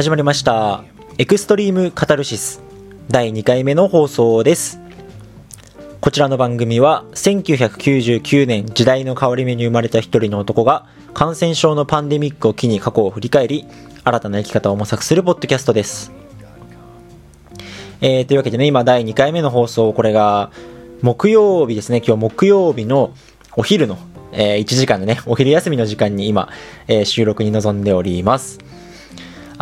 始まりました。エクストリームカタルシス第2回目の放送です。こちらの番組は1999年時代の変わり目に生まれた一人の男が感染症のパンデミックを機に過去を振り返り新たな生き方を模索するポッドキャストです。えー、というわけでね今第2回目の放送これが木曜日ですね。今日木曜日のお昼のえー、1時間でね、お昼休みの時間に今、えー、収録に臨んでおります。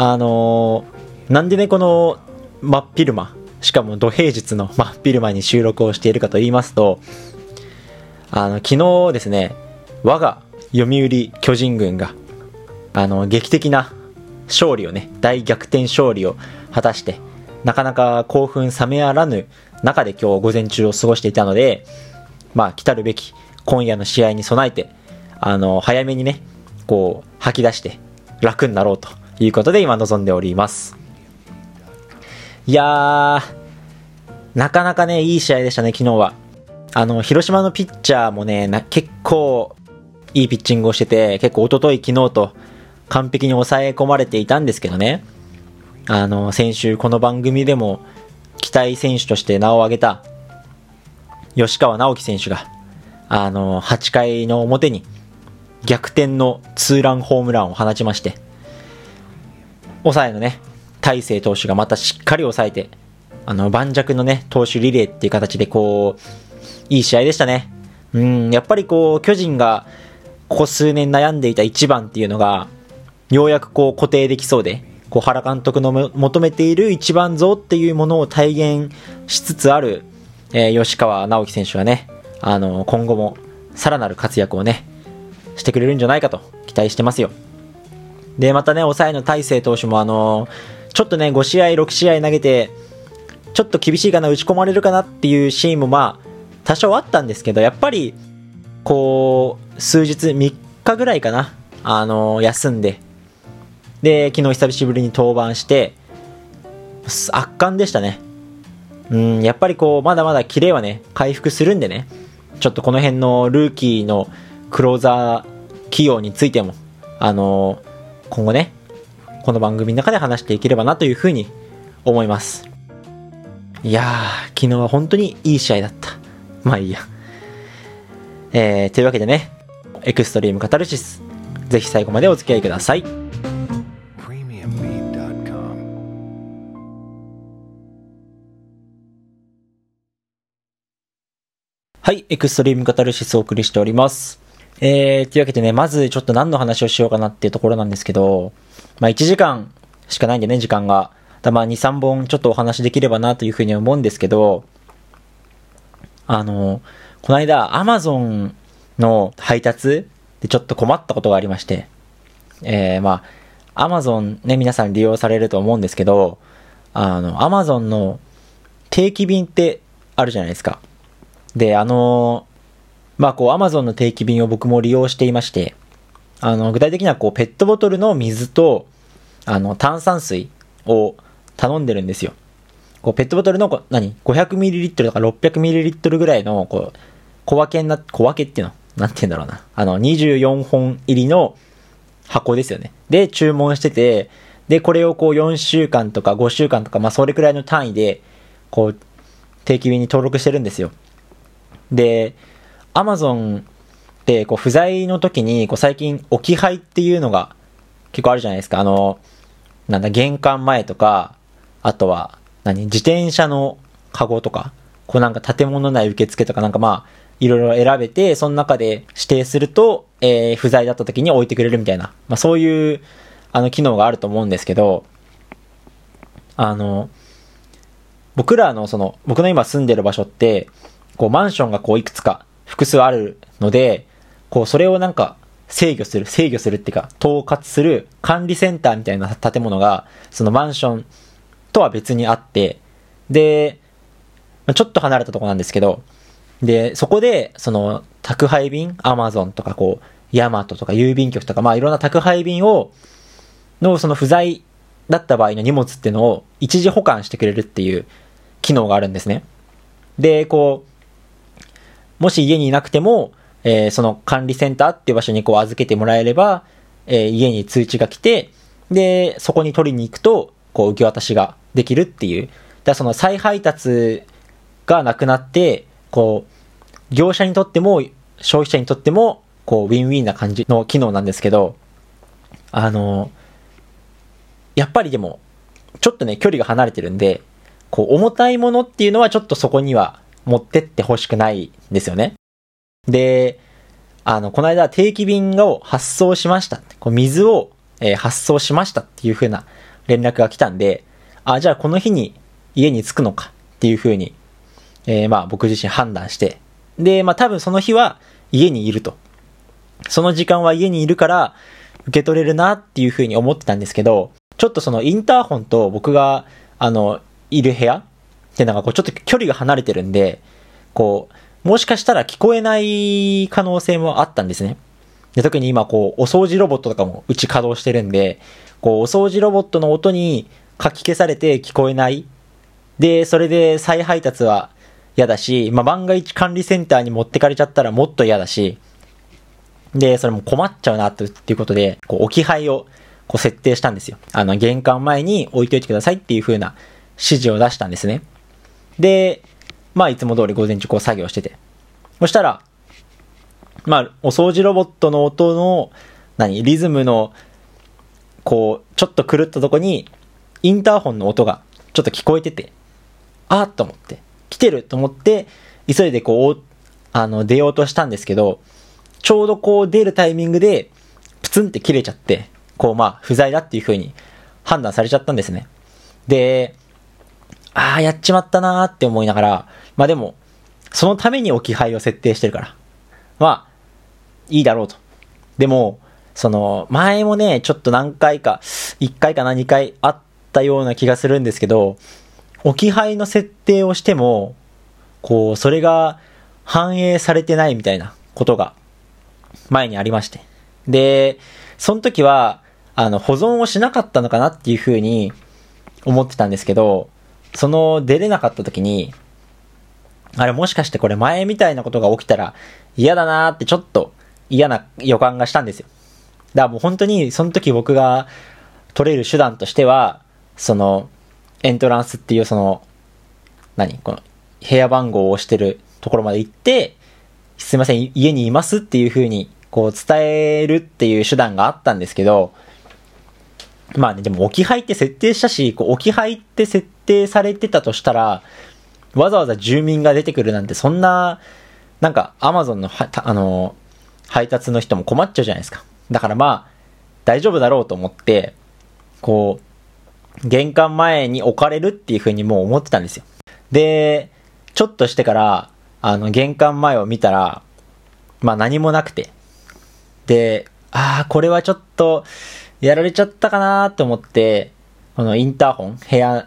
あのー、なんでね、この真っ昼間、しかも土平日の真っ昼間に収録をしているかと言いますと、あの、昨日ですね、我が読売巨人軍が、あの、劇的な勝利をね、大逆転勝利を果たして、なかなか興奮冷めやらぬ中で今日午前中を過ごしていたので、まあ、来たるべき今夜の試合に備えて、あの、早めにね、こう、吐き出して楽になろうということで今臨んでおります。いやー、なかなかね、いい試合でしたね、昨日は。あの、広島のピッチャーもね、結構いいピッチングをしてて、結構一昨日昨日と完璧に抑え込まれていたんですけどね。あの、先週この番組でも期待選手として名を挙げた吉川直樹選手が、あの、8回の表に逆転のツーランホームランを放ちまして、抑えのね、大勢投手がまたしっかり抑えて、あの、盤石のね、投手リレーっていう形でこう、いい試合でしたね。うん、やっぱりこう、巨人が、ここ数年悩んでいた1番っていうのが、ようやくこう固定できそうで、こう原監督の求めている一番像っていうものを体現しつつある、えー、吉川直樹選手はね、あの、今後もさらなる活躍をね、してくれるんじゃないかと期待してますよ。で、またね、抑えの大勢投手もあのちょっとね、5試合、6試合投げて、ちょっと厳しいかな、打ち込まれるかなっていうシーンもまあ、多少あったんですけど、やっぱり、こう、数日、3日ぐらいかな、あの休んで、で、昨日久しぶりに登板して、圧巻でしたね。うん、やっぱりこう、まだまだキレはね、回復するんでね、ちょっとこの辺のルーキーのクローザー起用についても、あの今後ね、この番組の中で話していければなというふうに思います。いやー、昨日は本当にいい試合だった。まあいいや。えー、というわけでね、エクストリームカタルシス、ぜひ最後までお付き合いください。はい、エクストリームカタルシスをお送りしております。えー、というわけでね、まずちょっと何の話をしようかなっていうところなんですけど、まあ1時間しかないんでね、時間が。だまあ2、3本ちょっとお話できればなというふうに思うんですけど、あの、この間、アマゾンの配達でちょっと困ったことがありまして、えー、まあ、アマゾンね、皆さん利用されると思うんですけど、あの、アマゾンの定期便ってあるじゃないですか。で、あのまあこう、アマゾンの定期便を僕も利用していまして、あの、具体的にはこう、ペットボトルの水と、あの、炭酸水を頼んでるんですよ。こう、ペットボトルの、何 ?500ml とか 600ml ぐらいの、こう、小分けな、小分けっていうの？なんて言うんだろうな。あの、24本入りの箱ですよね。で、注文してて、で、これをこう4週間とか5週間とか、まあそれくらいの単位で、こう、定期便に登録してるんですよ。で、アマゾンってこう不在の時にこう最近置き配っていうのが結構あるじゃないですか。あの、なんだ、玄関前とか、あとは、何、自転車のカゴとか、こうなんか建物内受付とかなんかまあ、いろいろ選べて、その中で指定すると、えー、不在だった時に置いてくれるみたいな、まあそういう、あの、機能があると思うんですけど、あの、僕らのその、僕の今住んでる場所って、こうマンションがこういくつか複数あるので、こうそれをなんか制御する、制御するっていうか、統括する管理センターみたいな建物が、そのマンションとは別にあって、で、ちょっと離れたとこなんですけど、で、そこで、その、宅配便、アマゾンとか、こう、ヤマトとか郵便局とか、まあいろんな宅配便を、のその不在だった場合の荷物っていうのを一時保管してくれるっていう機能があるんですね。で、こう、もし家にいなくても、えー、その管理センターっていう場所にこう預けてもらえれば、えー、家に通知が来て、で、そこに取りに行くと、こう、受け渡しができるっていう。だその再配達がなくなって、こう、業者にとっても、消費者にとっても、こう、ウィンウィンな感じの機能なんですけど、あの、やっぱりでも、ちょっとね、距離が離れてるんで、こう、重たいものっていうのはちょっとそこには持ってってほしくないんですよね。で、あの、この間定期便を発送しました。こう水を、えー、発送しましたっていう風な連絡が来たんで、あ、じゃあこの日に家に着くのかっていう風に、えー、まあ僕自身判断して、で、まあ多分その日は家にいると。その時間は家にいるから受け取れるなっていう風に思ってたんですけど、ちょっとそのインターホンと僕が、あの、いる部屋ってのがこうちょっと距離が離れてるんで、こう、もしかしたら聞こえない可能性もあったんですね。で特に今こう、お掃除ロボットとかもうち稼働してるんで、こう、お掃除ロボットの音にかき消されて聞こえない。で、それで再配達は嫌だし、まあ、万が一管理センターに持ってかれちゃったらもっと嫌だし、で、それも困っちゃうなっていうことで、こう、置き配をこう設定したんですよ。あの、玄関前に置いといてくださいっていう風な指示を出したんですね。で、まあいつも通り午前中こう作業してて。そしたら、まあお掃除ロボットの音の、何、リズムの、こう、ちょっと狂ったとこに、インターホンの音がちょっと聞こえてて、あーっと思って、来てると思って、急いでこう、あの、出ようとしたんですけど、ちょうどこう出るタイミングで、プツンって切れちゃって、こうまあ不在だっていう風に判断されちゃったんですね。で、ああ、やっちまったなーって思いながら、まあでも、そのために置き配を設定してるから、まあ、いいだろうと。でも、その、前もね、ちょっと何回か、1回かな2回あったような気がするんですけど、置き配の設定をしても、こう、それが反映されてないみたいなことが前にありまして。で、その時は、あの、保存をしなかったのかなっていうふうに思ってたんですけど、その出れなかった時に、あれもしかしてこれ前みたいなことが起きたら嫌だなーってちょっと嫌な予感がしたんですよ。だからもう本当にその時僕が取れる手段としては、そのエントランスっていうその、何？この部屋番号を押してるところまで行って、すいません、家にいますっていう風にこう伝えるっていう手段があったんですけど、まあね、でも置き配って設定したし、こう置き配って設定されてたとしたら、わざわざ住民が出てくるなんて、そんな、なんか、アマゾンのあの、配達の人も困っちゃうじゃないですか。だからまあ、大丈夫だろうと思って、こう、玄関前に置かれるっていう風にもう思ってたんですよ。で、ちょっとしてから、あの、玄関前を見たら、まあ何もなくて。で、ああ、これはちょっと、やられちゃったかなと思って、このインターホン、部屋、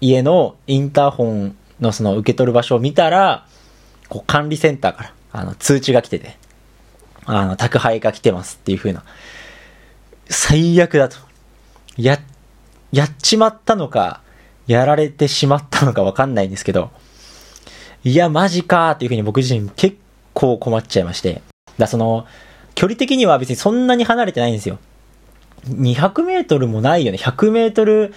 家のインターホンのその受け取る場所を見たら、こう管理センターから、あの、通知が来てて、あの、宅配が来てますっていう風な、最悪だと。や、やっちまったのか、やられてしまったのかわかんないんですけど、いや、マジかーっていう風に僕自身結構困っちゃいまして。だその、距離的には別にそんなに離れてないんですよ。200メートルもないよね。100メートル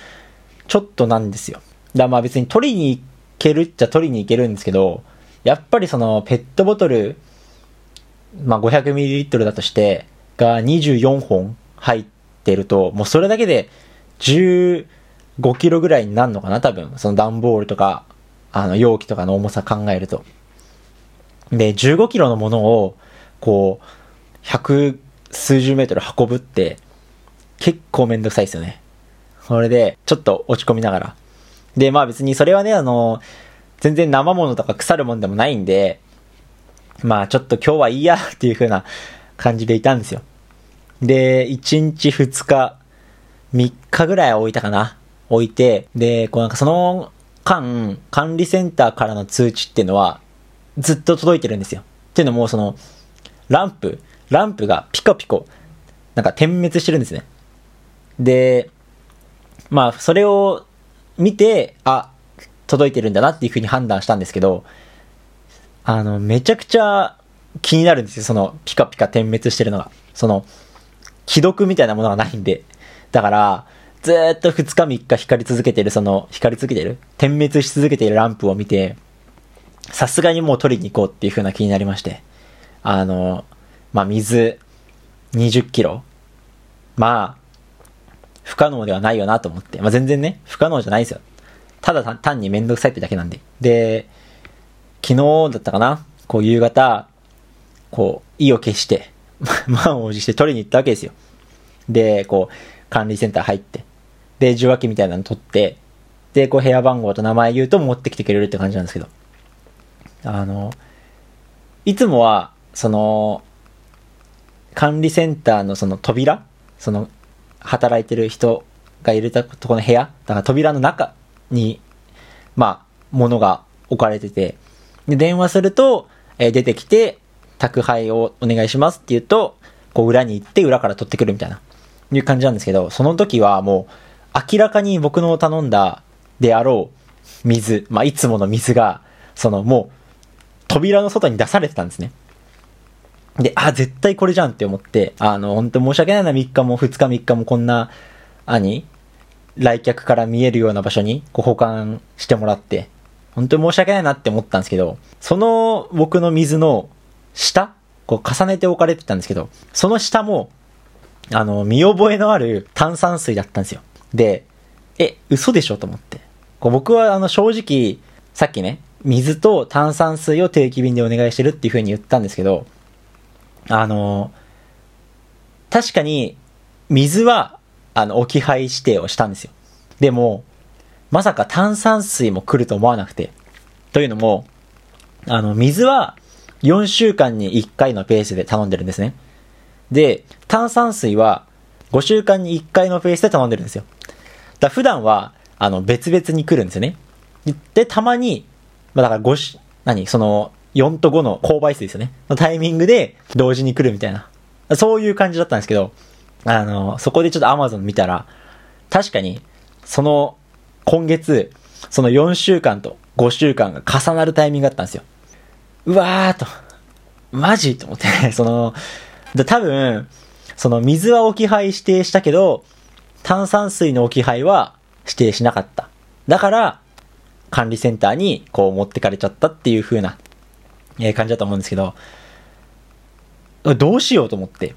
ちょっとなんですよ。だまあ別に取りに行けるっちゃ取りに行けるんですけど、やっぱりそのペットボトル、まあ 500ml だとして、が24本入ってると、もうそれだけで15キロぐらいになるのかな多分。その段ボールとか、あの容器とかの重さ考えると。で、15キロのものを、こう、百数十メートル運ぶって、結構めんどくさいですよね。それで、ちょっと落ち込みながら。で、まあ別にそれはね、あの、全然生物とか腐るもんでもないんで、まあちょっと今日はいいや っていう風な感じでいたんですよ。で、1日2日、3日ぐらい置いたかな。置いて、で、こうなんかその間、管理センターからの通知っていうのは、ずっと届いてるんですよ。っていうのも、その、ランプ、ランプがピコピコ、なんか点滅してるんですね。で、まあ、それを見て、あ、届いてるんだなっていうふうに判断したんですけど、あの、めちゃくちゃ気になるんですよ、その、ピカピカ点滅してるのが。その、既読みたいなものがないんで。だから、ずっと2日3日光り続けてる、その、光り続けてる点滅し続けているランプを見て、さすがにもう取りに行こうっていう風な気になりまして。あの、まあ、水20キロ。まあ、不可能ではないよなと思って。まあ、全然ね、不可能じゃないですよ。ただ単にめんどくさいってだけなんで。で、昨日だったかな？こう夕方、こう、意を消して、満を持して取りに行ったわけですよ。で、こう、管理センター入って、で、受話器みたいなの取って、で、こう部屋番号と名前言うと持ってきてくれるって感じなんですけど。あの、いつもは、その、管理センターのその扉？その、働いてる人がいるとこの部屋だから扉の中に、まあ、物が置かれてて、で、電話すると、えー出てきて、宅配をお願いしますって言うと、こう裏に行って裏から取ってくるみたいな、いう感じなんですけど、その時はもう、明らかに僕の頼んだであろう水、まあ、いつもの水が、そのもう、扉の外に出されてたんですね。で、あ、絶対これじゃんって思って、あの、本当申し訳ないな、3日も2日3日もこんな、何来客から見えるような場所にこう保管してもらって、本当に申し訳ないなって思ったんですけど、その僕の水の下こう重ねて置かれてたんですけど、その下も、あの、見覚えのある炭酸水だったんですよ。で、え、嘘でしょと思って。こう僕はあの正直、さっきね、水と炭酸水を定期便でお願いしてるっていう風に言ったんですけど、あの、確かに、水は、あの、置き配指定をしたんですよ。でも、まさか炭酸水も来ると思わなくて。というのも、あの、水は4週間に1回のペースで頼んでるんですね。で、炭酸水は5週間に1回のペースで頼んでるんですよ。だ普段は、あの、別々に来るんですよね。で、たまに、まあ、だから5し、何その、4と5の勾配数ですよね。のタイミングで同時に来るみたいな。そういう感じだったんですけど、あの、そこでちょっと Amazon 見たら、確かに、その、今月、その4週間と5週間が重なるタイミングだったんですよ。うわーと、マジと思って、その、で多分、その水は置き配指定したけど、炭酸水の置き配は指定しなかった。だから、管理センターにこう持ってかれちゃったっていう風な、えー感じだと思うんですけど、どうしようと思って、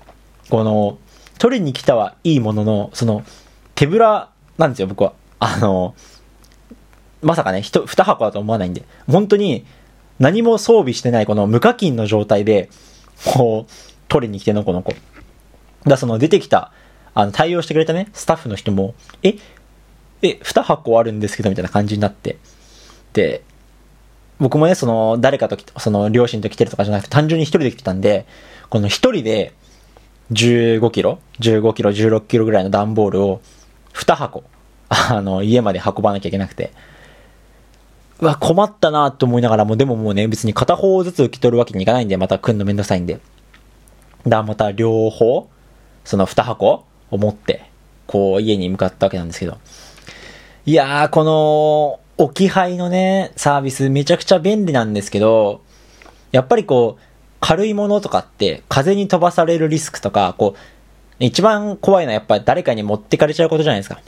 この、取りに来たはいいものの、その、手ぶらなんですよ、僕は。あの、まさかね、人、二箱だと思わないんで、本当に何も装備してないこの無課金の状態で、こう、取りに来てのこの子。だその出てきた、あの、対応してくれたね、スタッフの人も、え、え、二箱あるんですけど、みたいな感じになって。で、僕もね、その、誰かと、その、両親と来てるとかじゃなくて、単純に一人で来てたんで、この一人で、15キロ ?15 キロ、16キロぐらいの段ボールを、2箱、あの、家まで運ばなきゃいけなくて、うわ、困ったなと思いながらも、でももうね、別に片方ずつ受け取るわけにいかないんで、また来んのめんどくさいんで。だからまた両方、その2箱を持って、こう、家に向かったわけなんですけど。いやー、この、置き配のね、サービスめちゃくちゃ便利なんですけど、やっぱりこう、軽いものとかって、風に飛ばされるリスクとか、こう、一番怖いのはやっぱ誰かに持ってかれちゃうことじゃないですか。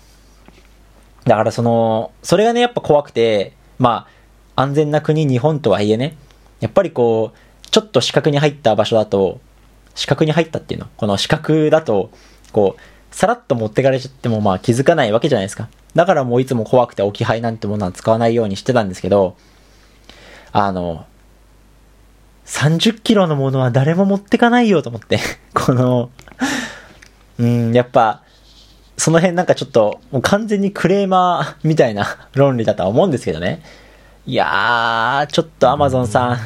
だからその、それがね、やっぱ怖くて、まあ、安全な国、日本とはいえね、やっぱりこう、ちょっと四角に入った場所だと、四角に入ったっていうのこの四角だと、こう、さらっと持ってかれちゃってもまあ気づかないわけじゃないですか。だからもういつも怖くて置き配なんてものは使わないようにしてたんですけど、あの、30キロのものは誰も持ってかないよと思って、この、うん、やっぱ、その辺なんかちょっと、もう完全にクレーマーみたいな論理だとは思うんですけどね。いやー、ちょっとアマゾンさん、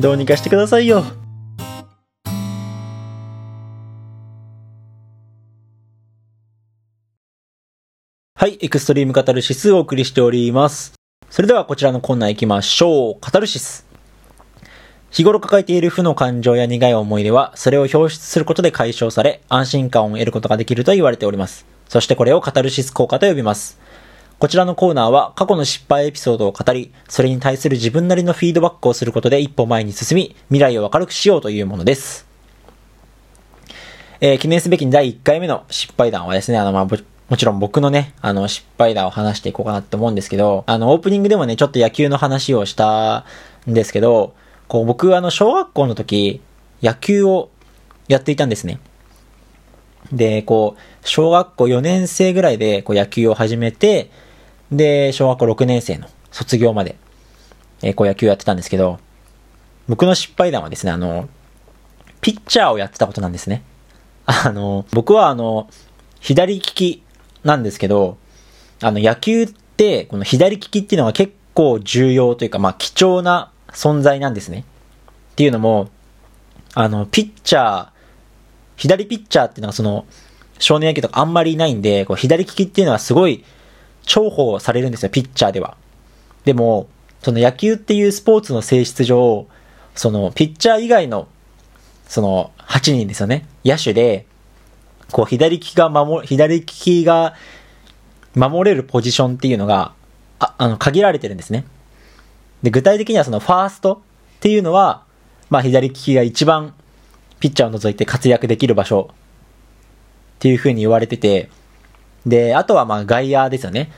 どうにかしてくださいよ。はい、エクストリームカタルシスをお送りしております。それではこちらのコーナー行きましょう。カタルシス。日頃抱えている負の感情や苦い思い出は、それを表出することで解消され、安心感を得ることができると言われております。そしてこれをカタルシス効果と呼びます。こちらのコーナーは過去の失敗エピソードを語り、それに対する自分なりのフィードバックをすることで一歩前に進み、未来を明るくしようというものです。えー記念すべき第1回目の失敗談はですね、あの、まあ、もちろん僕のね、あの、失敗談を話していこうかなって思うんですけど、あの、オープニングでもね、ちょっと野球の話をしたんですけど、こう、僕、あの、小学校の時、野球をやっていたんですね。で、こう、小学校4年生ぐらいで、こう、野球を始めて、で、小学校6年生の卒業まで、えー、こう、野球やってたんですけど、僕の失敗談はですね、あの、ピッチャーをやってたことなんですね。あの、僕はあの、左利きなんですけど、あの、野球って、この左利きっていうのが結構重要というか、まあ、貴重な存在なんですね。っていうのも、あの、ピッチャー、左ピッチャーっていうのはその、少年野球とかあんまりいないんで、こう左利きっていうのはすごい重宝されるんですよ、ピッチャーでは。でも、その野球っていうスポーツの性質上、その、ピッチャー以外の、その、8人ですよね。野手で、こう、左利きが守、左利きが守れるポジションっていうのが、あ、あの、限られてるんですね。で、具体的にはその、ファーストっていうのは、まあ、左利きが一番、ピッチャーを除いて活躍できる場所っていう風に言われてて、で、あとはまあ、外野ですよね。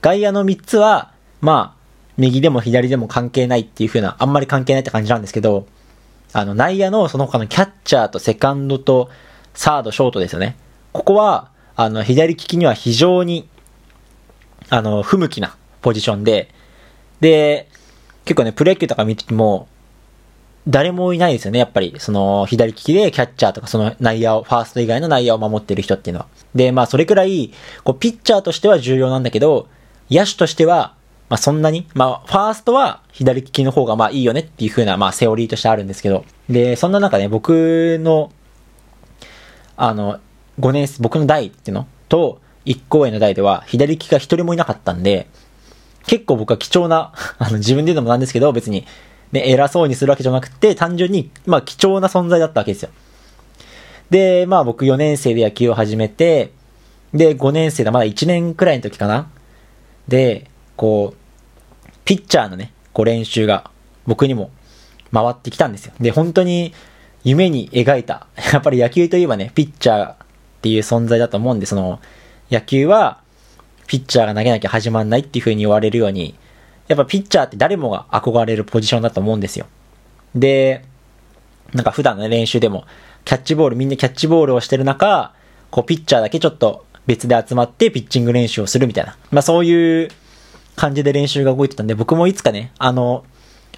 外野の3つは、まあ、右でも左でも関係ないっていう風な、あんまり関係ないって感じなんですけど、あの、内野のその他のキャッチャーとセカンドとサード、ショートですよね。ここは、あの、左利きには非常に、あの、不向きなポジションで、で、結構ね、プロ野球とか見てても、誰もいないですよね、やっぱり。その、左利きでキャッチャーとか、その内野を、ファースト以外の内野を守ってる人っていうのは。で、まあ、それくらい、こう、ピッチャーとしては重要なんだけど、野手としては、まあ、そんなに、まあ、ファーストは左利きの方がまあいいよねっていう風な、まあ、セオリーとしてあるんですけど。で、そんな中ね、僕の、あの、5年生、僕の代っていうの？と、1校への代では、左利きが一人もいなかったんで、結構僕は貴重な、あの、自分で言うのもなんですけど、別に、ね、偉そうにするわけじゃなくて、単純に、まあ、貴重な存在だったわけですよ。で、まあ、僕4年生で野球を始めて、で、5年生だ、まだ1年くらいの時かな。で、こう、ピッチャーのね、こう練習が僕にも回ってきたんですよ。で、本当に夢に描いた。やっぱり野球といえばね、ピッチャーっていう存在だと思うんで、その、野球は、ピッチャーが投げなきゃ始まんないっていう風に言われるように、やっぱピッチャーって誰もが憧れるポジションだと思うんですよ。で、なんか普段の練習でも、キャッチボール、みんなキャッチボールをしてる中、こうピッチャーだけちょっと別で集まってピッチング練習をするみたいな。まあそういう感じで練習が動いてたんで、僕もいつかね、あの、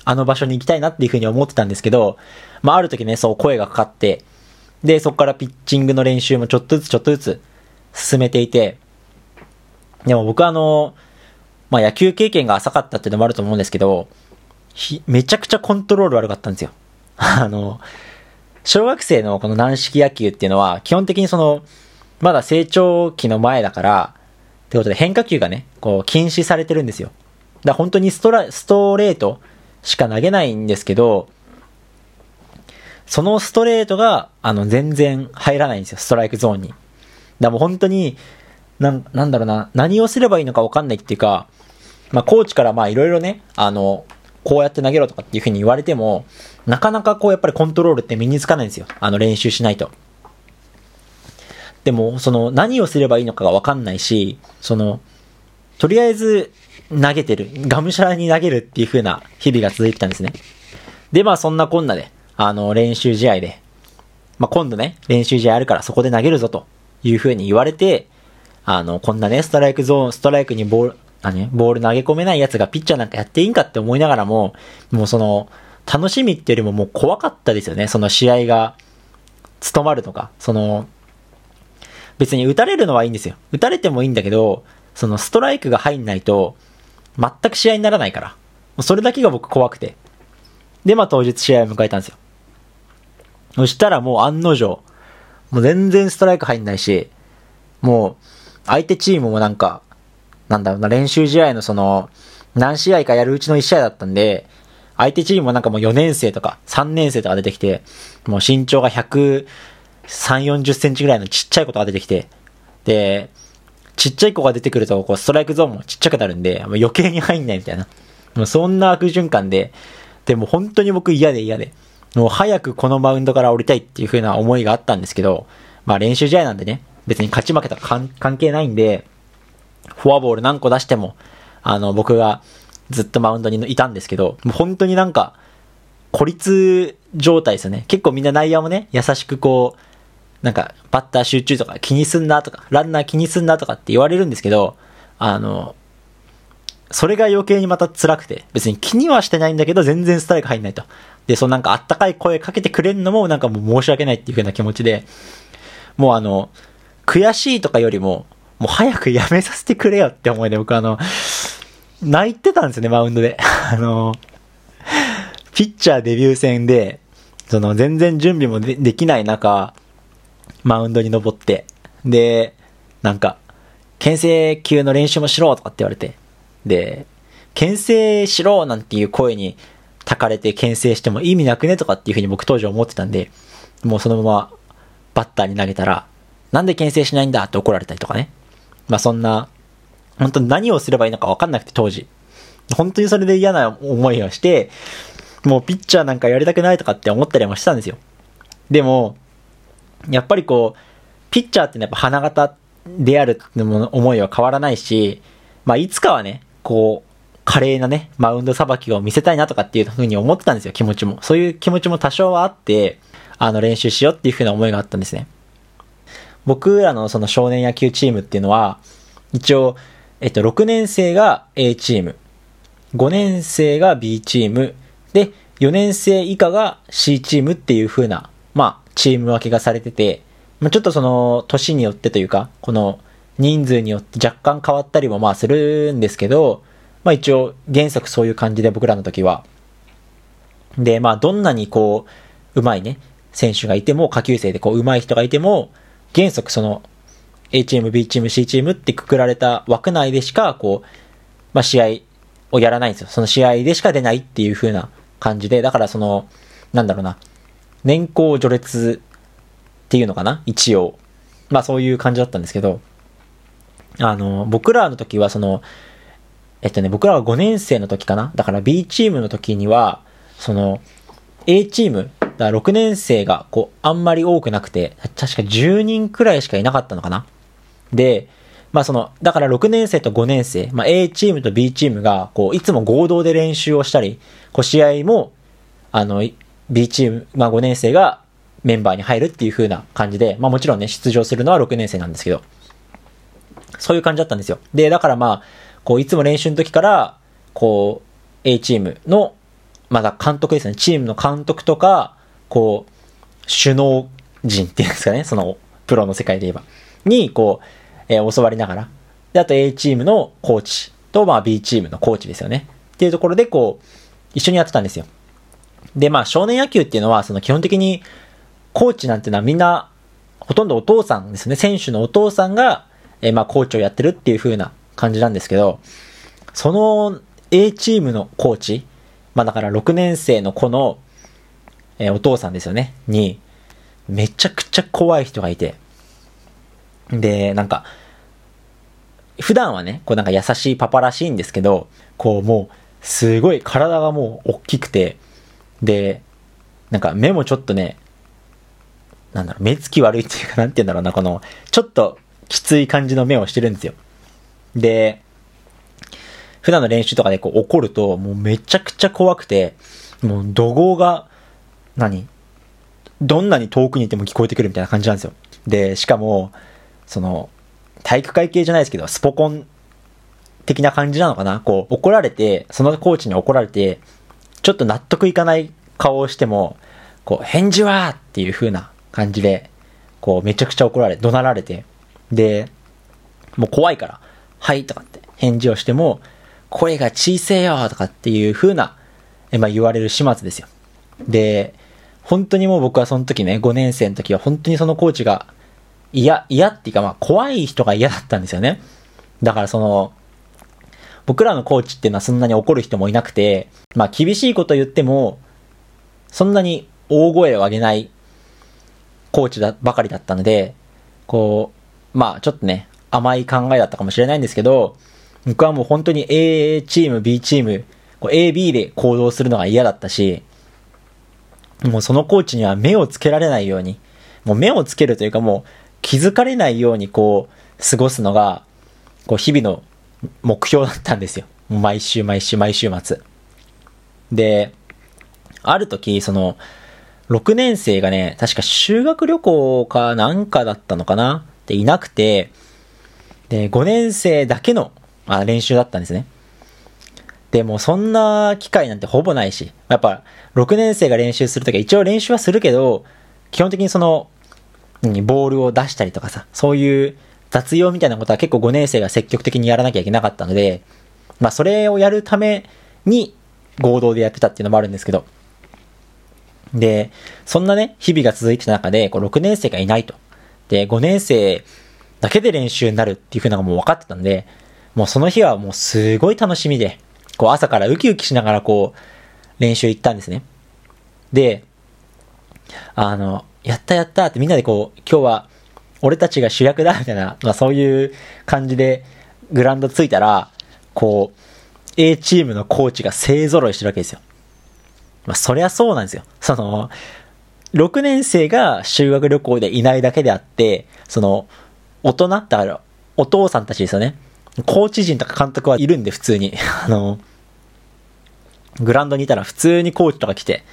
あの場所に行きたいなっていう風に思ってたんですけど、まあある時ね、そう声がかかって、で、そこからピッチングの練習もちょっとずつちょっとずつ進めていて、でも僕はあの、まあ野球経験が浅かったっていうのもあると思うんですけど、めちゃくちゃコントロール悪かったんですよ。あの、小学生のこの軟式野球っていうのは、基本的にその、まだ成長期の前だから、ってことで変化球がね、こう禁止されてるんですよ。だから本当にストラ、ストレートしか投げないんですけど、そのストレートが、あの、全然入らないんですよ、ストライクゾーンに。だもう本当に、なん、なんだろうな、何をすればいいのかわかんないっていうか、まあ、コーチからまあいろいろね、あの、こうやって投げろとかっていうふうに言われても、なかなかこうやっぱりコントロールって身につかないんですよ。あの練習しないと。でも、その何をすればいいのかがわかんないし、その、とりあえず投げてる、がむしゃらに投げるっていう風な日々が続いてたんですね。で、まあそんなこんなで、あの練習試合で、まあ今度ね、練習試合あるからそこで投げるぞという風に言われて、あの、こんなね、ストライクゾーン、ストライクにボール、あね、ボール投げ込めない奴がピッチャーなんかやっていいんかって思いながらも、もうその、楽しみっていうよりももう怖かったですよね。その試合が、務まるとか、その、別に打たれるのはいいんですよ。打たれてもいいんだけど、そのストライクが入んないと、全く試合にならないから。それだけが僕怖くて。で、まあ当日試合を迎えたんですよ。そしたらもう案の定、もう全然ストライク入んないし、もう、相手チームもなんか、なんだろうな、練習試合のその、何試合かやるうちの1試合だったんで、相手チームもなんかもう4年生とか3年生とか出てきて、もう身長が100、3、40センチぐらいのちっちゃい子とか出てきて、で、ちっちゃい子が出てくると、こう、ストライクゾーンもちっちゃくなるんで、もう余計に入んないみたいな。もうそんな悪循環で、でも本当に僕嫌で嫌で、もう早くこのマウンドから降りたいっていう風な思いがあったんですけど、まあ練習試合なんでね、別に勝ち負けとか関係ないんで、フォアボール何個出しても、あの、僕がずっとマウンドにいたんですけど、もう本当になんか、孤立状態ですよね。結構みんな内野もね、優しくこう、なんか、バッター集中とか気にすんなとか、ランナー気にすんなとかって言われるんですけど、あの、それが余計にまた辛くて、別に気にはしてないんだけど、全然ストライク入んないと。で、そのなんかあったかい声かけてくれるのもなんかもう申し訳ないっていう風な気持ちで、もうあの、悔しいとかよりも、もう早くやめさせてくれよって思いで僕あの、泣いてたんですよね、マウンドで。あの、ピッチャーデビュー戦で、その全然準備もでできない中、マウンドに登って、で、なんか、牽制球の練習もしろとかって言われて、で、牽制しろなんていう声にたかれて牽制しても意味なくねとかっていうふうに僕当時思ってたんで、もうそのままバッターに投げたら、なんで牽制しないんだって怒られたりとかね。まあそんな、本当に何をすればいいのか分かんなくて当時。本当にそれで嫌な思いをして、もうピッチャーなんかやりたくないとかって思ったりもしたんですよ。でも、やっぱりこう、ピッチャーってやっぱ花形であるって思いは変わらないし、まあいつかはね、こう、華麗なね、マウンドさばきを見せたいなとかっていうふうに思ってたんですよ、気持ちも。そういう気持ちも多少はあって、あの練習しようっていうふうな思いがあったんですね。僕らのその少年野球チームっていうのは、一応、えっと、6年生が A チーム、5年生が B チーム、で、4年生以下が C チームっていう風な、まあ、チーム分けがされてて、まあ、ちょっとその、年によってというか、この、人数によって若干変わったりもまあするんですけど、まあ一応原則そういう感じで僕らの時は。で、まあどんなにこう、うまいね、選手がいても、下級生でこう、うまい人がいても、原則その、A チーム、B チーム、C チームってくくられた枠内でしか、こう、まあ試合をやらないんですよ。その試合でしか出ないっていう風な感じで、だからその、なんだろうな、年功序列っていうのかな？一応。まあそういう感じだったんですけど、あの、僕らの時はその、えっとね、僕らは5年生の時かな？だから B チームの時には、その、A チーム、だ6年生が、こう、あんまり多くなくて、確か10人くらいしかいなかったのかな？で、まあその、だから6年生と5年生、まあ A チームと B チームが、こう、いつも合同で練習をしたり、こう、試合も、あの、B チーム、まあ5年生がメンバーに入るっていう風な感じで、まあもちろんね、出場するのは6年生なんですけど、そういう感じだったんですよ。で、だからまあ、こう、いつも練習の時から、こう、A チームの、まだ監督ですね、チームの監督とか、こう、首脳陣っていうんですかね、その、プロの世界で言えば、に、こう、えー、教わりながら、で、あと A チームのコーチと、まあ B チームのコーチですよね。っていうところで、こう、一緒にやってたんですよ。で、まあ少年野球っていうのは、その基本的に、コーチなんていうのはみんな、ほとんどお父さんですね。選手のお父さんが、えー、まあコーチをやってるっていう風な感じなんですけど、その A チームのコーチ、まあだから6年生の子の、えー、お父さんですよね、に、めちゃくちゃ怖い人がいて、で、なんか、普段はね、こうなんか優しいパパらしいんですけど、こうもう、すごい体がもう大きくて、で、なんか目もちょっとね、なんだろう、目つき悪いっていうか、なんて言うんだろうな、この、ちょっときつい感じの目をしてるんですよ。で、普段の練習とかでこう怒ると、もうめちゃくちゃ怖くて、もう怒号が、何どんなに遠くにいても聞こえてくるみたいな感じなんですよ。で、しかも、その、体育会系じゃないですけど、スポコン的な感じなのかなこう、怒られて、そのコーチに怒られて、ちょっと納得いかない顔をしても、こう、返事はっていう風な感じで、こう、めちゃくちゃ怒られ、怒鳴られて、で、もう怖いから、はいとかって返事をしても、声が小せえよとかっていう風な、えまあ言われる始末ですよ。で、本当にもう僕はその時ね、5年生の時は本当にそのコーチが嫌、嫌っていうかまあ怖い人が嫌だったんですよね。だからその、僕らのコーチっていうのはそんなに怒る人もいなくて、まあ厳しいこと言っても、そんなに大声を上げないコーチだばかりだったので、こう、まあちょっとね、甘い考えだったかもしれないんですけど、僕はもう本当に A チーム、B チーム、A、B で行動するのが嫌だったし、もうそのコーチには目をつけられないように、もう目をつけるというかもう気づかれないようにこう、過ごすのが、こう、日々の目標だったんですよ。毎週毎週毎週末。で、ある時、その、6年生がね、確か修学旅行かなんかだったのかな？っていなくて、で、5年生だけのあ練習だったんですね。で、もそんな機会なんてほぼないし、やっぱ6年生が練習するときは一応練習はするけど、基本的にその、ボールを出したりとかさ、そういう雑用みたいなことは結構5年生が積極的にやらなきゃいけなかったので、まあそれをやるために合同でやってたっていうのもあるんですけど、で、そんなね、日々が続いてた中で、こう6年生がいないと。で、5年生だけで練習になるっていう風なのがもう分かってたんで、もうその日はもうすごい楽しみで、こう朝からウキウキしながらこう、練習行ったんですね。で、あの、やったやったってみんなでこう、今日は俺たちが主役だみたいな、まあそういう感じでグラウンド着いたら、こう、A チームのコーチが勢揃いしてるわけですよ。まあそりゃそうなんですよ。その、6年生が修学旅行でいないだけであって、その、大人ってある、お父さんたちですよね。コーチ陣とか監督はいるんで、普通に。あの、グラウンドにいたら普通にコーチとか来て、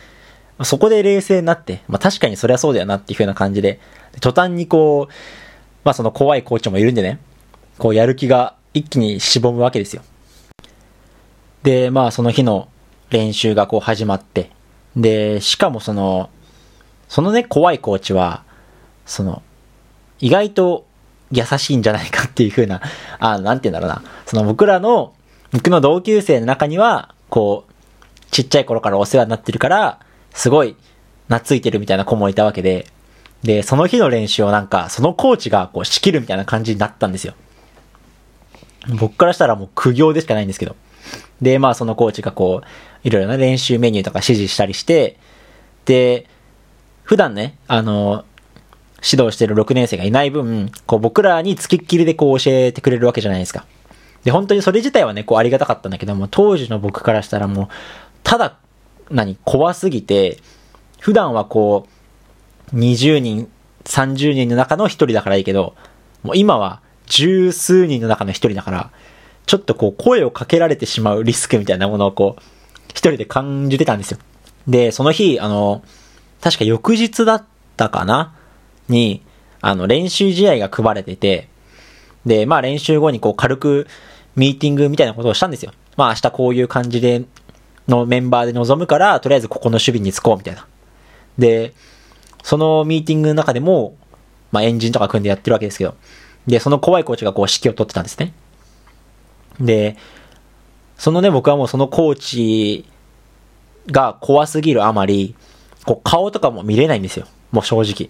そこで冷静になって、まあ確かにそりゃそうだよなっていう風な感じで、途端にこう、まあその怖いコーチもいるんでね、こうやる気が一気にしぼむわけですよ。で、まあその日の練習がこう始まって、で、しかもその、そのね、怖いコーチは、その、意外と優しいんじゃないかっていう風な、あなんて言うんだろうな。その僕らの、僕の同級生の中には、こう、ちっちゃい頃からお世話になってるから、すごい懐いてるみたいな子もいたわけで、で、その日の練習をなんか、そのコーチがこう仕切るみたいな感じになったんですよ。僕からしたらもう苦行でしかないんですけど。で、まあそのコーチがこう、いろいろな練習メニューとか指示したりして、で、普段ね、あの、指導してる6年生がいない分、こう僕らに付きっきりでこう教えてくれるわけじゃないですか。で、本当にそれ自体はね、こうありがたかったんだけども、当時の僕からしたらもう、ただ、何、怖すぎて、普段はこう、20人、30人の中の1人だからいいけど、もう今は十数人の中の1人だから、ちょっとこう声をかけられてしまうリスクみたいなものをこう、一人で感じてたんですよ。で、その日、あの、確か翌日だったかな？に、あの、練習試合が組まれてて、で、まあ練習後にこう軽くミーティングみたいなことをしたんですよ。まあ明日こういう感じで、のメンバーで臨むから、とりあえずここの守備につこうみたいな。で、そのミーティングの中でも、まあエンジンとか組んでやってるわけですけど、で、その怖いコーチがこう指揮を取ってたんですね。で、そのね、僕はもうそのコーチが怖すぎるあまり、こう顔とかも見れないんですよ。もう正直。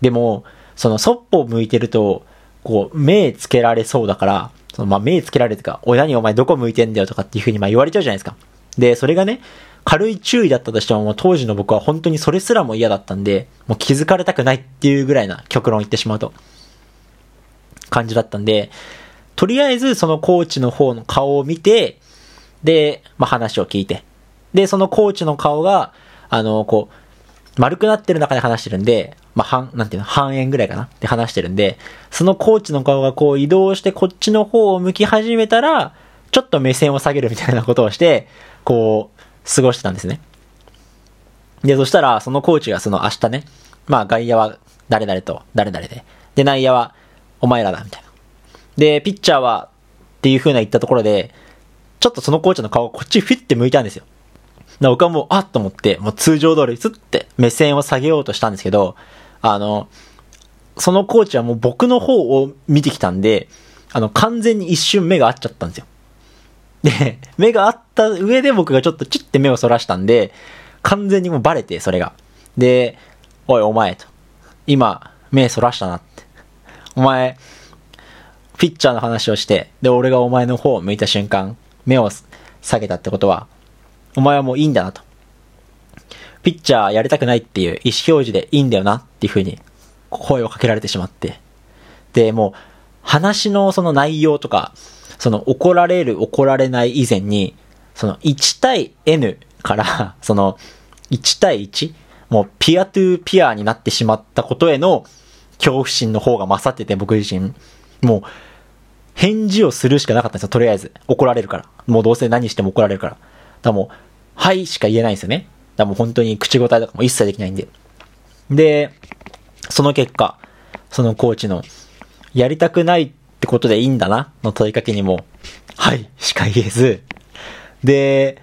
でも、そのそっぽを向いてると、こう、目つけられそうだから、そのまあ目つけられてか、親にお前どこ向いてんだよとかっていう風にまあ言われちゃうじゃないですか。で、それがね、軽い注意だったとしても、もう当時の僕は本当にそれすらも嫌だったんで、もう気づかれたくないっていうぐらいな極論言ってしまうと、感じだったんで、とりあえずそのコーチの方の顔を見て、で、まあ話を聞いて、で、そのコーチの顔が、あの、こう、丸くなってる中で話してるんで、まあ、半、なんていうの、半円ぐらいかなって話してるんで、そのコーチの顔がこう移動してこっちの方を向き始めたら、ちょっと目線を下げるみたいなことをして、こう、過ごしてたんですね。で、そしたら、そのコーチがその明日ね、まあ外野は誰々と誰々で、で、内野はお前らだ、みたいな。で、ピッチャーはっていう風な言ったところで、ちょっとそのコーチの顔がこっちフィッて向いたんですよ。僕はもう、あっと思って、もう通常通りスッて目線を下げようとしたんですけど、あの、そのコーチはもう僕の方を見てきたんで、あの、完全に一瞬目が合っちゃったんですよ。で、目が合った上で僕がちょっとチッて目をそらしたんで、完全にもうバレて、それが。で、おいお前と。今、目そらしたなって。お前、ピッチャーの話をして、で、俺がお前の方を向いた瞬間、目を下げたってことは、お前はもういいんだなと。ピッチャーやりたくないっていう意思表示でいいんだよなっていう風に声をかけられてしまって。で、もう話のその内容とか、その怒られる怒られない以前に、その1対 N から その1対1、もうピアトゥーピアになってしまったことへの恐怖心の方が勝ってて、僕自身。もう、返事をするしかなかったんですよ、とりあえず。怒られるから。もうどうせ何しても怒られるから。だからもう、はいしか言えないんですよね。だからもう本当に口答えとかも一切できないんで。で、その結果、そのコーチの、やりたくないってことでいいんだな？の問いかけにも、はい。しか言えず、で、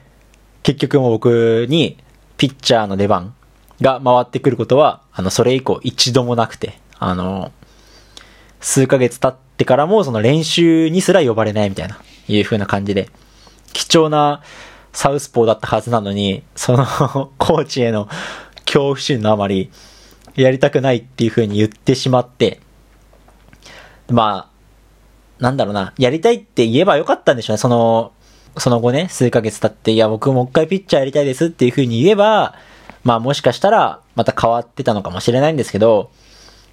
結局もう僕に、ピッチャーの出番が回ってくることは、あの、それ以降一度もなくて、あの、数ヶ月経ってからもその練習にすら呼ばれないみたいな、いう風な感じで、貴重なサウスポーだったはずなのに、その コーチへの恐怖心のあまり、やりたくないっていう風に言ってしまって、まあ、なんだろうな、やりたいって言えばよかったんでしょうね。その、その後ね、数ヶ月経って、いや、僕もう一回ピッチャーやりたいですっていう風に言えば、まあもしかしたら、また変わってたのかもしれないんですけど、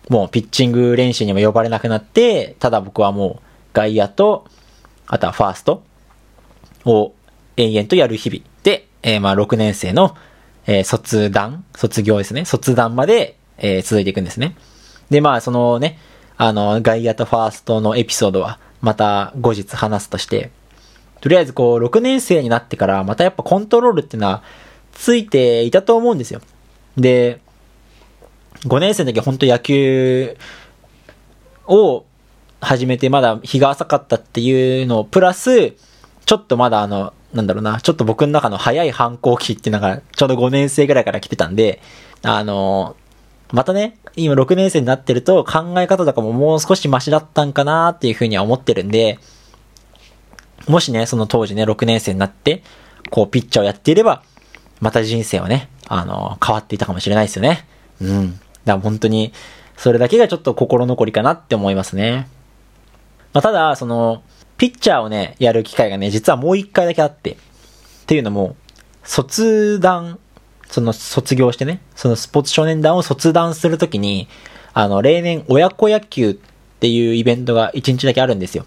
もうピッチング練習にも呼ばれなくなって、ただ僕はもう外野と、あとはファーストを延々とやる日々で、えー、まあ6年生の、えー、卒団、卒業ですね。卒団まで、えー、続いていくんですね。で、まあそのね、あの、外野とファーストのエピソードは、また後日話すとして、とりあえずこう、6年生になってから、またやっぱコントロールっていうのは、ついていたと思うんですよ。で、5年生の時は本当野球を始めてまだ日が浅かったっていうのをプラス、ちょっとまだあの、なんだろうな、ちょっと僕の中の早い反抗期っていうのがちょうど5年生ぐらいから来てたんで、あの、またね、今6年生になってると考え方とかももう少しマシだったんかなっていうふうには思ってるんで、もしね、その当時ね、6年生になって、こう、ピッチャーをやっていれば、また人生はね、あの、変わっていたかもしれないですよね。うん。だから本当に、それだけがちょっと心残りかなって思いますね。まあ、ただ、その、ピッチャーをね、やる機会がね、実はもう一回だけあって、っていうのも、卒団、その卒業してね、そのスポーツ少年団を卒団するときに、あの、例年親子野球っていうイベントが一日だけあるんですよ。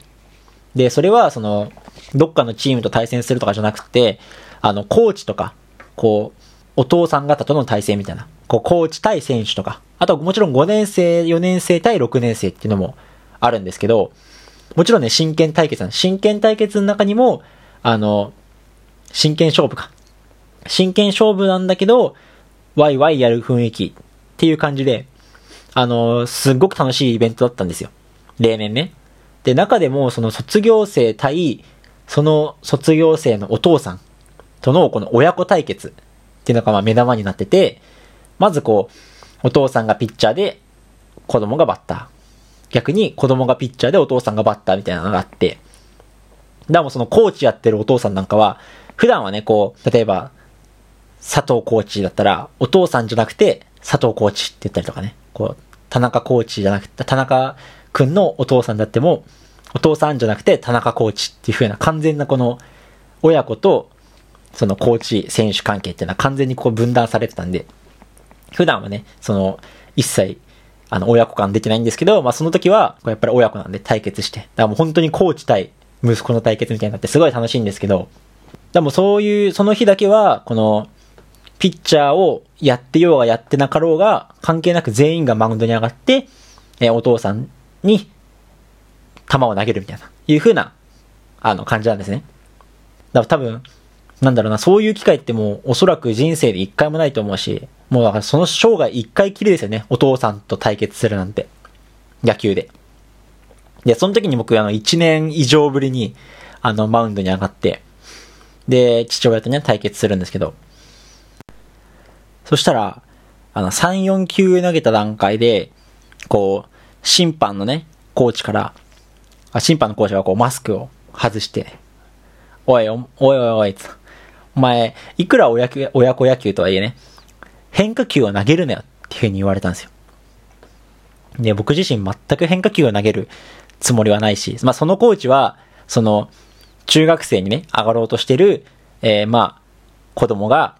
で、それは、その、どっかのチームと対戦するとかじゃなくて、あの、コーチとか、こう、お父さん方との対戦みたいな。こう、コーチ対選手とか。あと、もちろん5年生、4年生対6年生っていうのもあるんですけど、もちろんね、真剣対決なん真剣対決の中にも、あの、真剣勝負か。真剣勝負なんだけど、ワイワイやる雰囲気っていう感じで、あの、すっごく楽しいイベントだったんですよ。例年ね。で、中でもその卒業生対、その卒業生のお父さんとのこの親子対決っていうのがまあ目玉になってて、まずこう、お父さんがピッチャーで、子供がバッター。逆に子供がピッチャーでお父さんがバッターみたいなのがあって、でもそのコーチやってるお父さんなんかは、普段はね、こう、例えば、佐藤コーチだったら、お父さんじゃなくて、佐藤コーチって言ったりとかね、こう、田中コーチじゃなくて、田中くんのお父さんだっても、お父さんじゃなくて田中コーチっていう風な完全なこの親子とそのコーチ選手関係っていうのは完全にこう分断されてたんで、普段はね、その一切あの親子感出てないんですけど、まあその時はやっぱり親子なんで対決して、だからもう本当にコーチ対息子の対決みたいになってすごい楽しいんですけど、でもそういう、その日だけは、この、ピッチャーをやってようがやってなかろうが、関係なく全員がマウンドに上がって、えお父さんに球を投げるみたいな、いう風な、あの、感じなんですね。だから多分、なんだろうな、そういう機会ってもうおそらく人生で一回もないと思うし、もうだからその生涯一回きりですよね。お父さんと対決するなんて。野球で。で、その時に僕あの1年以上ぶりにあのマウンドに上がって、で、父親とね、対決するんですけど、そしたら、あの3、4球投げた段階で、こう、審判のね、コーチから、あ審判のコーチがこうマスクを外して、おいお、おいおいおい、お前、いくら親親子野球とはいえね、変化球を投げるなよっていう風に言われたんですよ。で、僕自身全く変化球を投げるつもりはないし、まあそのコーチは、その、中学生にね、上がろうとしてる、えー、まあ、子供が、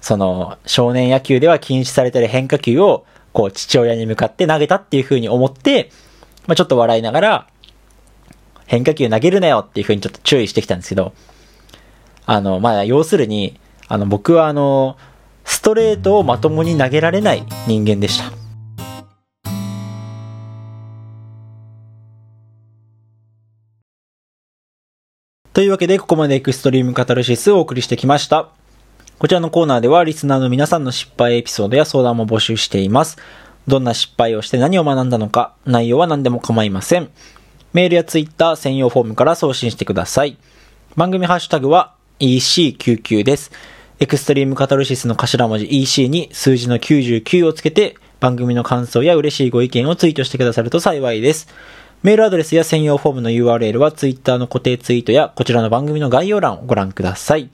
その少年野球では禁止されてる変化球をこう父親に向かって投げたっていう風に思って、まあ、ちょっと笑いながら変化球投げるなよっていう風にちょっと注意してきたんですけど、あの、まあ、要するに、あの、僕はあの、ストレートをまともに投げられない人間でした。というわけで、ここまでエクストリームカタルシスをお送りしてきました。こちらのコーナーでは、リスナーの皆さんの失敗エピソードや相談も募集しています。どんな失敗をして何を学んだのか、内容は何でも構いません。メールやツイッター専用フォームから送信してください。番組ハッシュタグは EC99 です。エクストリームカタルシスの頭文字 EC に数字の99をつけて番組の感想や嬉しいご意見をツイートしてくださると幸いです。メールアドレスや専用フォームの URL は Twitter の固定ツイートやこちらの番組の概要欄をご覧ください。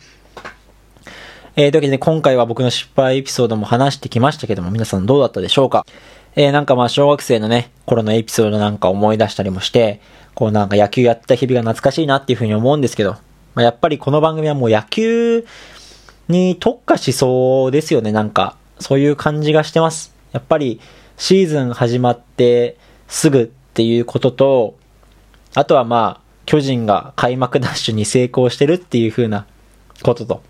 えー、というわけで、今回は僕の失敗エピソードも話してきましたけども、皆さんどうだったでしょうか？えー、なんかまあ小学生のね、頃のエピソードなんか思い出したりもして、こうなんか野球やった日々が懐かしいなっていうふうに思うんですけど、まあ、やっぱりこの番組はもう野球に特化しそうですよね、なんか。そういう感じがしてます。やっぱりシーズン始まってすぐっていうことと、あとはまあ、巨人が開幕ダッシュに成功してるっていう風なことと、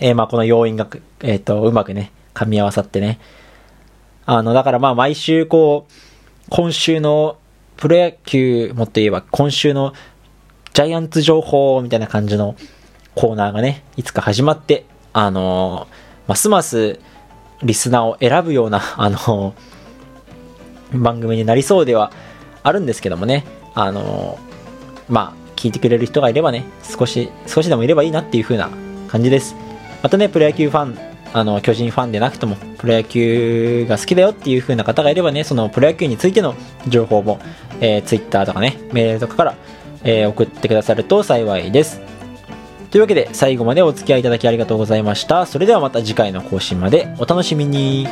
えー、まあこの要因が、えっ、ー、と、うまくね、噛み合わさってね。あの、だからまあ毎週こう、今週のプロ野球もっと言えば今週のジャイアンツ情報みたいな感じのコーナーがね、いつか始まって、あのー、ますますリスナーを選ぶような、あのー、番組になりそうではあるんですけどもね、あのー、まあ、聞いてくれる人がいればね、少し、少しでもいればいいなっていう風な感じです。またね、プロ野球ファン、あの、巨人ファンでなくても、プロ野球が好きだよっていう風な方がいればね、そのプロ野球についての情報も、えー、Twitter とかね、メールとかから、えー、送ってくださると幸いです。というわけで最後までお付き合いいただきありがとうございました。それではまた次回の更新までお楽しみに。